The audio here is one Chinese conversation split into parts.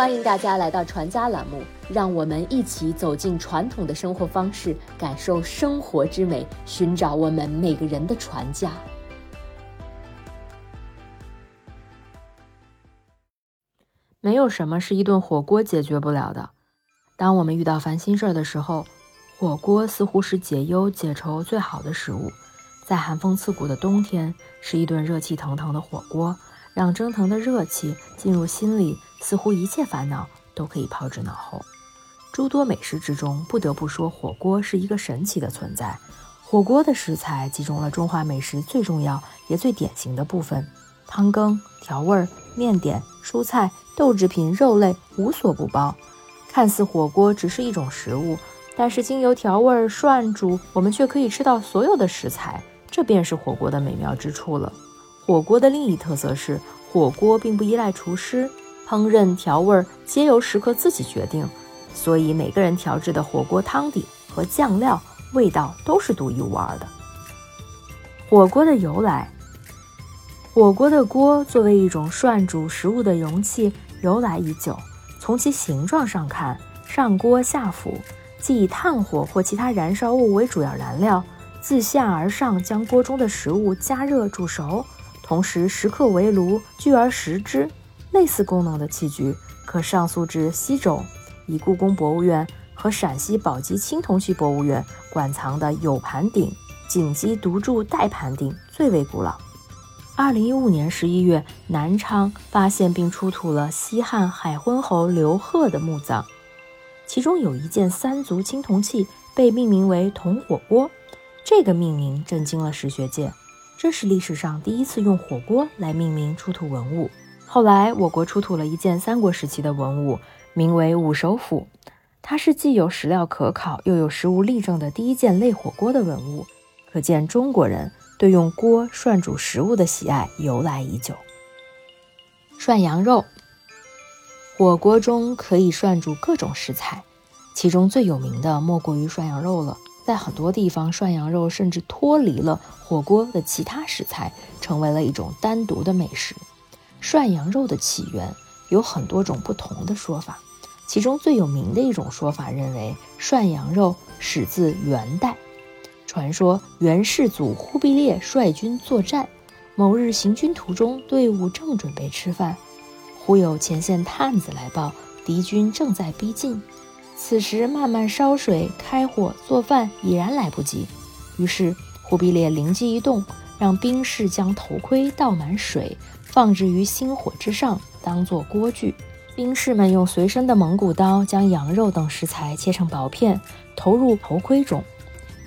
欢迎大家来到传家栏目，让我们一起走进传统的生活方式，感受生活之美，寻找我们每个人的传家。没有什么是一顿火锅解决不了的。当我们遇到烦心事儿的时候，火锅似乎是解忧解愁最好的食物。在寒风刺骨的冬天，吃一顿热气腾腾的火锅，让蒸腾的热气进入心里，似乎一切烦恼都可以抛之脑后。诸多美食之中，不得不说火锅是一个神奇的存在。火锅的食材集中了中华美食最重要也最典型的部分：汤羹、调味、面点、蔬菜。豆制品、肉类无所不包，看似火锅只是一种食物，但是经由调味、涮煮，我们却可以吃到所有的食材，这便是火锅的美妙之处了。火锅的另一特色是，火锅并不依赖厨师，烹饪调味皆由食客自己决定，所以每个人调制的火锅汤底和酱料味道都是独一无二的。火锅的由来，火锅的锅作为一种涮煮食物的容器。由来已久，从其形状上看，上锅下釜，即以炭火或其他燃烧物为主要燃料，自下而上将锅中的食物加热煮熟，同时食客围炉聚而食之。类似功能的器具可上溯至西周，以故宫博物院和陕西宝鸡青铜器博物院馆藏的有盘鼎、锦鸡独柱带盘鼎最为古老。二零一五年十一月，南昌发现并出土了西汉海昏侯刘贺的墓葬，其中有一件三足青铜器被命名为“铜火锅”，这个命名震惊了史学界。这是历史上第一次用火锅来命名出土文物。后来，我国出土了一件三国时期的文物，名为“五首斧”，它是既有史料可考，又有实物例证的第一件类火锅的文物，可见中国人。对用锅涮煮食物的喜爱由来已久。涮羊肉，火锅中可以涮煮各种食材，其中最有名的莫过于涮羊肉了。在很多地方，涮羊肉甚至脱离了火锅的其他食材，成为了一种单独的美食。涮羊肉的起源有很多种不同的说法，其中最有名的一种说法认为，涮羊肉始自元代。传说元世祖忽必烈率军作战，某日行军途中，队伍正准备吃饭，忽有前线探子来报，敌军正在逼近。此时慢慢烧水、开火做饭已然来不及，于是忽必烈灵机一动，让兵士将头盔倒满水，放置于星火之上，当做锅具。兵士们用随身的蒙古刀将羊肉等食材切成薄片，投入头盔中。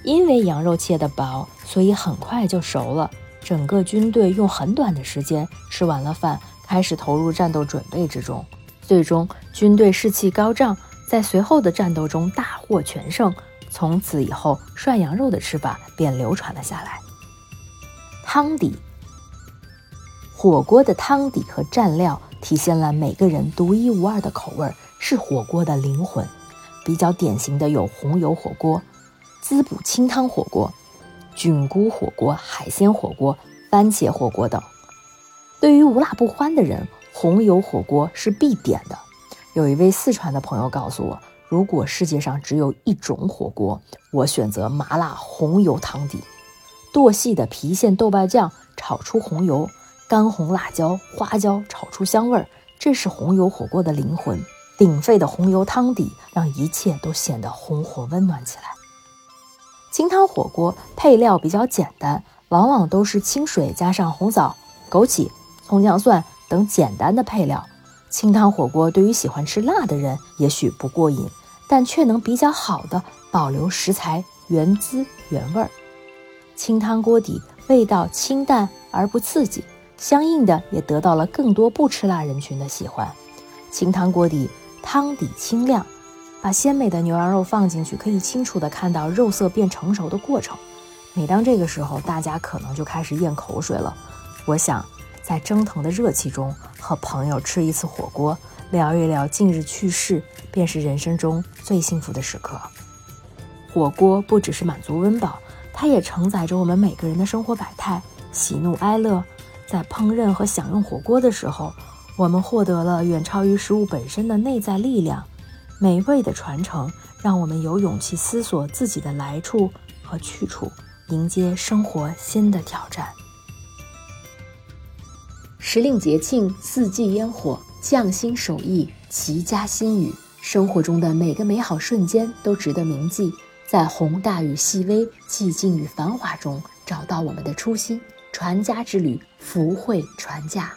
因为羊肉切得薄，所以很快就熟了。整个军队用很短的时间吃完了饭，开始投入战斗准备之中。最终，军队士气高涨，在随后的战斗中大获全胜。从此以后，涮羊肉的吃法便流传了下来。汤底，火锅的汤底和蘸料体现了每个人独一无二的口味，是火锅的灵魂。比较典型的有红油火锅。滋补清汤火锅、菌菇火锅、海鲜火锅、番茄火锅等。对于无辣不欢的人，红油火锅是必点的。有一位四川的朋友告诉我，如果世界上只有一种火锅，我选择麻辣红油汤底。剁细的郫县豆瓣酱炒出红油，干红辣椒、花椒炒出香味儿，这是红油火锅的灵魂。鼎沸的红油汤底让一切都显得红火温暖起来。清汤火锅配料比较简单，往往都是清水加上红枣、枸杞、葱姜蒜等简单的配料。清汤火锅对于喜欢吃辣的人也许不过瘾，但却能比较好的保留食材原汁原味儿。清汤锅底味道清淡而不刺激，相应的也得到了更多不吃辣人群的喜欢。清汤锅底汤底清亮。把鲜美的牛羊肉放进去，可以清楚地看到肉色变成熟的过程。每当这个时候，大家可能就开始咽口水了。我想，在蒸腾的热气中和朋友吃一次火锅，聊一聊近日趣事，便是人生中最幸福的时刻。火锅不只是满足温饱，它也承载着我们每个人的生活百态、喜怒哀乐。在烹饪和享用火锅的时候，我们获得了远超于食物本身的内在力量。美味的传承让我们有勇气思索自己的来处和去处，迎接生活新的挑战。时令节庆，四季烟火，匠心手艺，齐家新语，生活中的每个美好瞬间都值得铭记。在宏大与细微、寂静与繁华中，找到我们的初心。传家之旅，福慧传家。